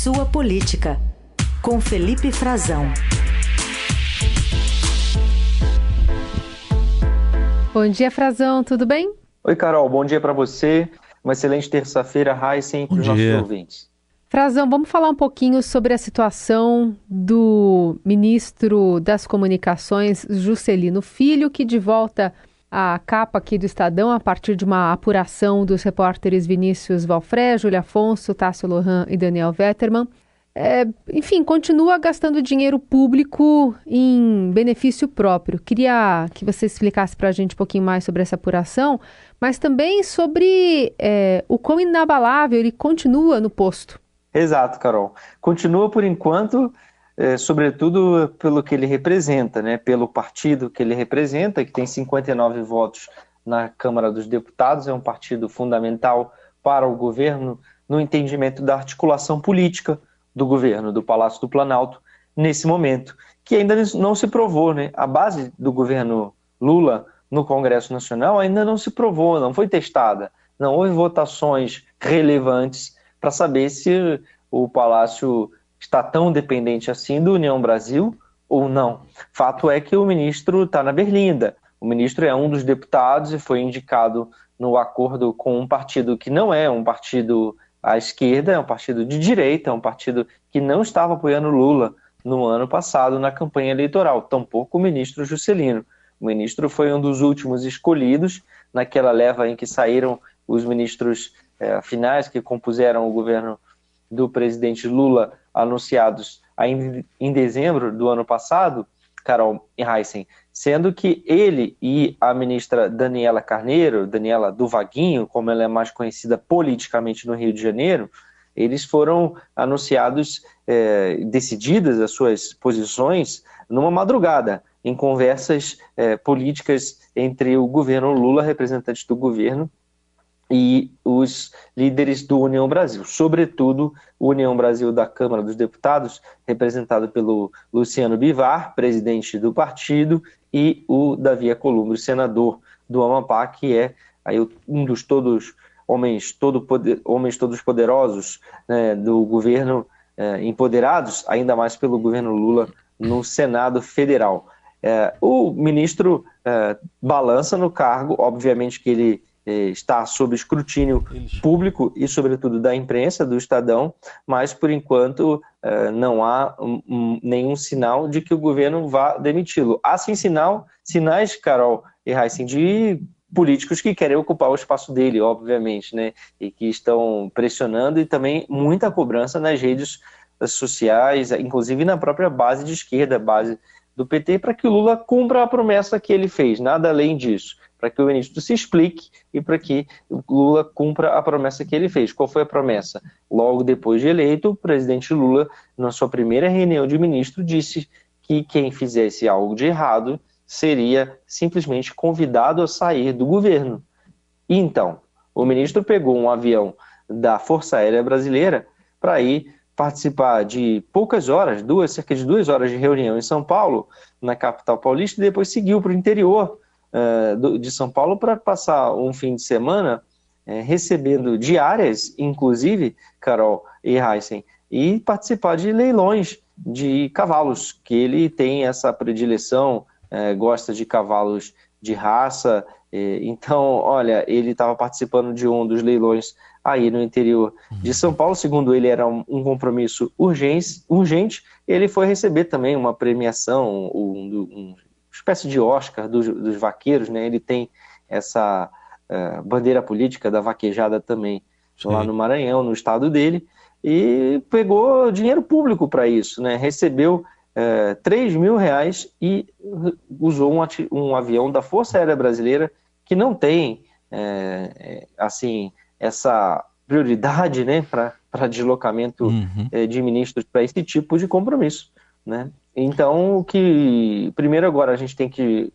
Sua Política, com Felipe Frazão. Bom dia, Frazão, tudo bem? Oi, Carol, bom dia para você. Uma excelente terça-feira, Heisen, para os nossos ouvintes. Frazão, vamos falar um pouquinho sobre a situação do ministro das Comunicações, Juscelino Filho, que de volta à capa aqui do Estadão a partir de uma apuração dos repórteres Vinícius Valfré, Júlia Afonso, Tássio Lohan e Daniel Vetterman. É, enfim, continua gastando dinheiro público em benefício próprio. Queria que você explicasse para a gente um pouquinho mais sobre essa apuração, mas também sobre é, o quão inabalável ele continua no posto. Exato, Carol. Continua por enquanto, é, sobretudo pelo que ele representa, né? pelo partido que ele representa, que tem 59 votos na Câmara dos Deputados, é um partido fundamental para o governo no entendimento da articulação política do governo, do Palácio do Planalto, nesse momento, que ainda não se provou. Né? A base do governo Lula no Congresso Nacional ainda não se provou, não foi testada, não houve votações relevantes para saber se o Palácio está tão dependente assim do União Brasil ou não. Fato é que o ministro está na berlinda. O ministro é um dos deputados e foi indicado no acordo com um partido que não é um partido à esquerda, é um partido de direita, é um partido que não estava apoiando Lula no ano passado na campanha eleitoral, tampouco o ministro Juscelino. O ministro foi um dos últimos escolhidos naquela leva em que saíram os ministros é, finais que compuseram o governo do presidente Lula, anunciados ainda em dezembro do ano passado, Carol Heissen, sendo que ele e a ministra Daniela Carneiro, Daniela do Vaguinho, como ela é mais conhecida politicamente no Rio de Janeiro, eles foram anunciados, é, decididas as suas posições, numa madrugada, em conversas é, políticas entre o governo Lula, representantes do governo, e os líderes do União Brasil, sobretudo o União Brasil da Câmara dos Deputados, representado pelo Luciano Bivar, presidente do partido, e o Davi Alcolumbre, senador do Amapá, que é aí um dos todos homens, todo poder, homens todos poderosos né, do governo, é, empoderados ainda mais pelo governo Lula no Senado Federal. É, o ministro é, balança no cargo, obviamente que ele está sob escrutínio público e, sobretudo, da imprensa, do Estadão, mas, por enquanto, é, não há nenhum sinal de que o governo vá demiti-lo. Há, sim, sinal, sinais, Carol e Heisen, de políticos que querem ocupar o espaço dele, obviamente, né, e que estão pressionando e também muita cobrança nas redes sociais, inclusive na própria base de esquerda, base do PT, para que o Lula cumpra a promessa que ele fez, nada além disso para que o ministro se explique e para que o Lula cumpra a promessa que ele fez. Qual foi a promessa? Logo depois de eleito, o presidente Lula, na sua primeira reunião de ministro, disse que quem fizesse algo de errado seria simplesmente convidado a sair do governo. Então, o ministro pegou um avião da Força Aérea Brasileira para ir participar de poucas horas, duas, cerca de duas horas de reunião em São Paulo, na capital paulista, e depois seguiu para o interior uh, de São Paulo para passar um fim de semana uh, recebendo diárias, inclusive, Carol e Heisen, e participar de leilões de cavalos, que ele tem essa predileção, uh, gosta de cavalos de raça. Então, olha, ele estava participando de um dos leilões aí no interior de São Paulo. Segundo ele, era um, compromisso urgente, urgente. Ele foi receber também uma premiação, um, um espécie de Oscar dos, dos vaqueiros, né? Ele tem essa uh, bandeira política da vaquejada também Sim. lá no Maranhão, no estado dele, e pegou dinheiro público para isso, né? Recebeu eh, 3 mil reais e usou um, um, avião da Força Aérea Brasileira que não tem, uh, assim, essa prioridade, né, para deslocamento uhum. de ministros para esse tipo de compromisso, né? Então, o que primeiro agora a gente tem que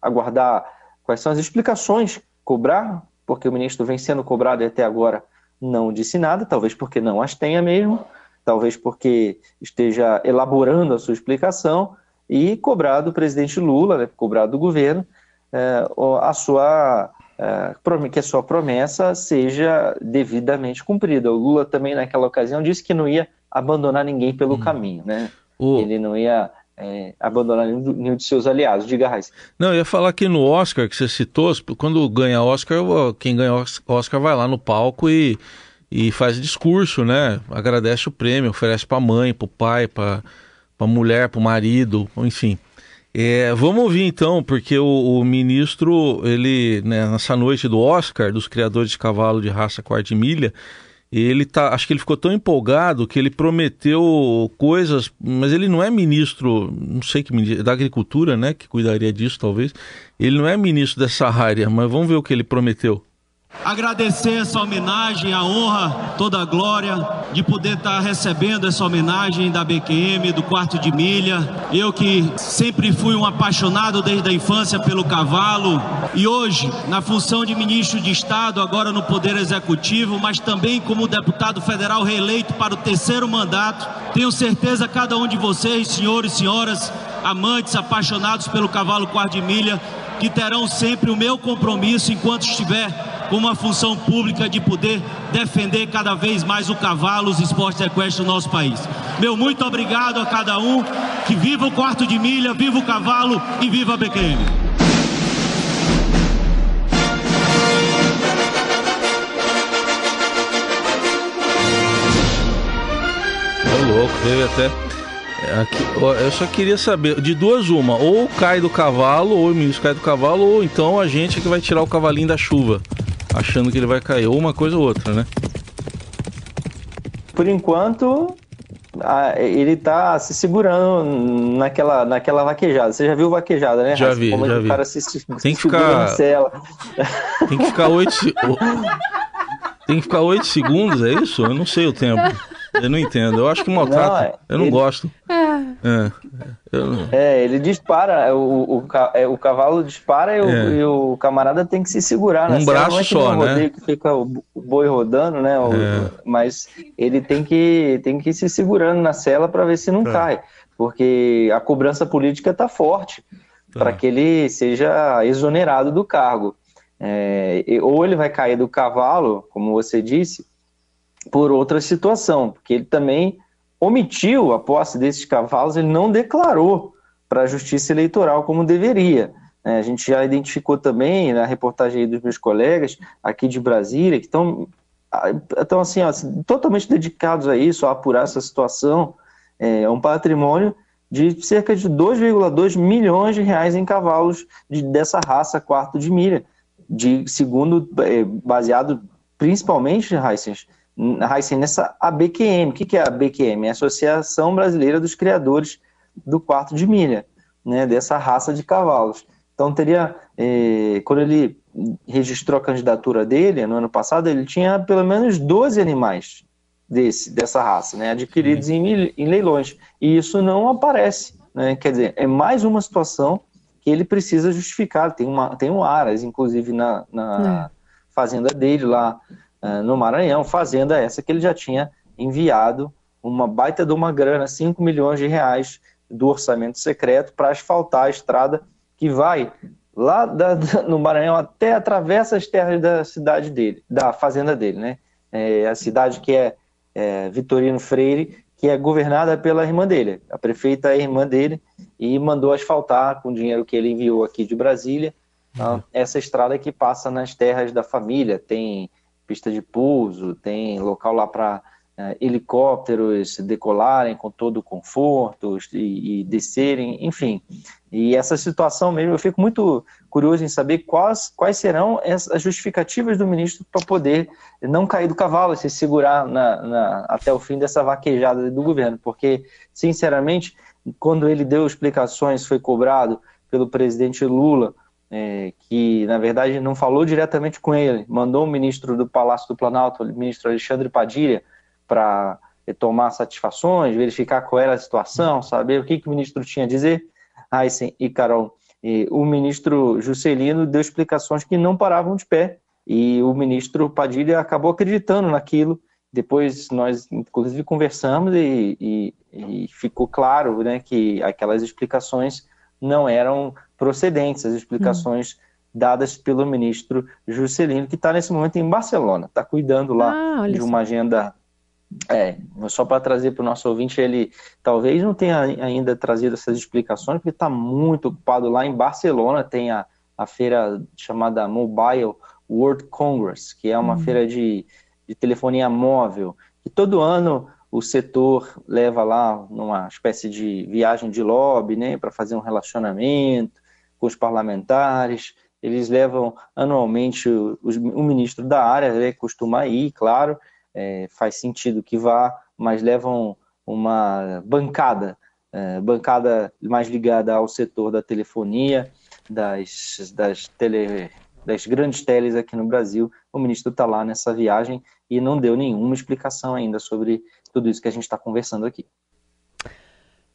aguardar quais são as explicações, cobrar, porque o ministro vem sendo cobrado e até agora não disse nada, talvez porque não as tenha mesmo, talvez porque esteja elaborando a sua explicação, e cobrar do presidente Lula, né, cobrar do governo, é, a sua uh, que a sua promessa seja devidamente cumprida. O Lula também naquela ocasião disse que não ia abandonar ninguém pelo hum. caminho, né? O... Ele não ia é, abandonar nenhum de seus aliados. Diga, Raiz. Não, eu ia falar que no Oscar que você citou, quando ganha Oscar, quem ganha Oscar vai lá no palco e, e faz discurso, né? Agradece o prêmio, oferece para a mãe, para o pai, para a mulher, para o marido, enfim. É, vamos ouvir então, porque o, o ministro, ele, né, nessa noite do Oscar, dos criadores de cavalo de raça quarta milha, ele tá, acho que ele ficou tão empolgado que ele prometeu coisas, mas ele não é ministro, não sei que ministro, da agricultura, né, que cuidaria disso talvez. Ele não é ministro dessa área, mas vamos ver o que ele prometeu. Agradecer essa homenagem, a honra, toda a glória de poder estar recebendo essa homenagem da BQM, do quarto de milha. Eu que sempre fui um apaixonado desde a infância pelo cavalo e hoje, na função de ministro de Estado, agora no Poder Executivo, mas também como deputado federal reeleito para o terceiro mandato, tenho certeza cada um de vocês, senhores e senhoras, amantes, apaixonados pelo cavalo quarto de milha, que terão sempre o meu compromisso enquanto estiver uma função pública de poder defender cada vez mais o cavalo, os esportes equestres do nosso país. Meu muito obrigado a cada um, que viva o quarto de milha, viva o cavalo e viva a BQM. Louco, teve até Aqui, eu só queria saber, de duas uma, ou cai do cavalo, ou o ministro cai do cavalo, ou então a gente é que vai tirar o cavalinho da chuva, achando que ele vai cair, ou uma coisa ou outra, né? Por enquanto, ele tá se segurando naquela, naquela vaquejada. Você já viu vaquejada, né? Já vi, Como já o vi. cara se, se tem que ficar Tem que ficar oito Tem que ficar oito segundos, é isso? Eu não sei o tempo. Eu não entendo. Eu acho que maltrata. Não, é, eu não ele... gosto. É. Eu... é, ele dispara, o, o, é, o cavalo dispara e o, é. e o, camarada tem que se segurar. Um braço só, né? Que fica o boi rodando, né? É. Mas ele tem que, tem que ir se segurando na cela para ver se não cai. Porque a cobrança política está forte tá. para que ele seja exonerado do cargo. É, ou ele vai cair do cavalo, como você disse, por outra situação, porque ele também omitiu a posse desses cavalos, ele não declarou para a Justiça Eleitoral como deveria. É, a gente já identificou também na reportagem dos meus colegas aqui de Brasília, que estão, estão assim, totalmente dedicados a isso, a apurar essa situação. É um patrimônio de cerca de 2,2 milhões de reais em cavalos de, dessa raça quarto de milha, de segundo é, baseado principalmente, Heisen, Heisen, nessa ABQM. O que é a ABQM? É a Associação Brasileira dos Criadores do Quarto de Milha, né, dessa raça de cavalos. Então teria, eh, quando ele registrou a candidatura dele no ano passado, ele tinha pelo menos 12 animais desse, dessa raça, né, adquiridos em, em, leilões. E isso não aparece. Né, quer dizer, é mais uma situação que ele precisa justificar. Tem, uma, tem um Aras, inclusive, na, na é. fazenda dele lá uh, no Maranhão, fazenda essa que ele já tinha enviado uma baita de uma grana, 5 milhões de reais do orçamento secreto para asfaltar a estrada que vai lá da, da, no Maranhão até atravessa as terras da cidade dele, da fazenda dele, né? É, a cidade que é, é Vitorino Freire, que é governada pela irmã dele. A prefeita é a irmã dele e mandou asfaltar com o dinheiro que ele enviou aqui de Brasília uhum. essa estrada que passa nas terras da família. Tem pista de pouso, tem local lá para é, helicópteros decolarem com todo o conforto e, e, descerem, enfim. E essa situação mesmo, eu fico muito curioso em saber quais, quais serão as justificativas do ministro para poder não cair do cavalo, se segurar na, na, até o fim dessa vaquejada do governo, porque, sinceramente, quando ele deu explicações, foi cobrado pelo presidente Lula é, que na verdade não falou diretamente com ele, mandou o ministro do Palácio do Planalto, o ministro Alexandre Padilha, para tomar satisfações, verificar qual era a situação, saber o que, que o ministro tinha a dizer. Aysen e Carol, e o ministro Juscelino deu explicações que não paravam de pé, e o ministro Padilha acabou acreditando naquilo. Depois nós, inclusive, conversamos e, e, e ficou claro né, que aquelas explicações não eram procedentes, as explicações hum. dadas pelo ministro Juscelino, que está nesse momento em Barcelona, está cuidando lá ah, de uma agenda. É, só para trazer para o nosso ouvinte, ele talvez não tenha ainda trazido essas explicações, porque está muito ocupado lá em Barcelona, tem a, a feira chamada Mobile World Congress, que é uma uhum. feira de, de telefonia móvel, que todo ano o setor leva lá numa espécie de viagem de lobby, né, para fazer um relacionamento com os parlamentares. Eles levam anualmente o, o ministro da área, né, costuma ir, claro, é, faz sentido que vá, mas levam uma bancada, é, bancada mais ligada ao setor da telefonia, das, das, tele, das grandes teles aqui no Brasil. O ministro está lá nessa viagem e não deu nenhuma explicação ainda sobre tudo isso que a gente está conversando aqui.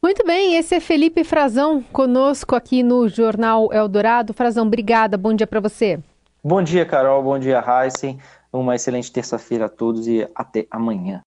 Muito bem, esse é Felipe Frazão conosco aqui no Jornal Eldorado. Frazão, obrigada, bom dia para você. Bom dia, Carol, bom dia, Heisen. Uma excelente terça-feira a todos e até amanhã.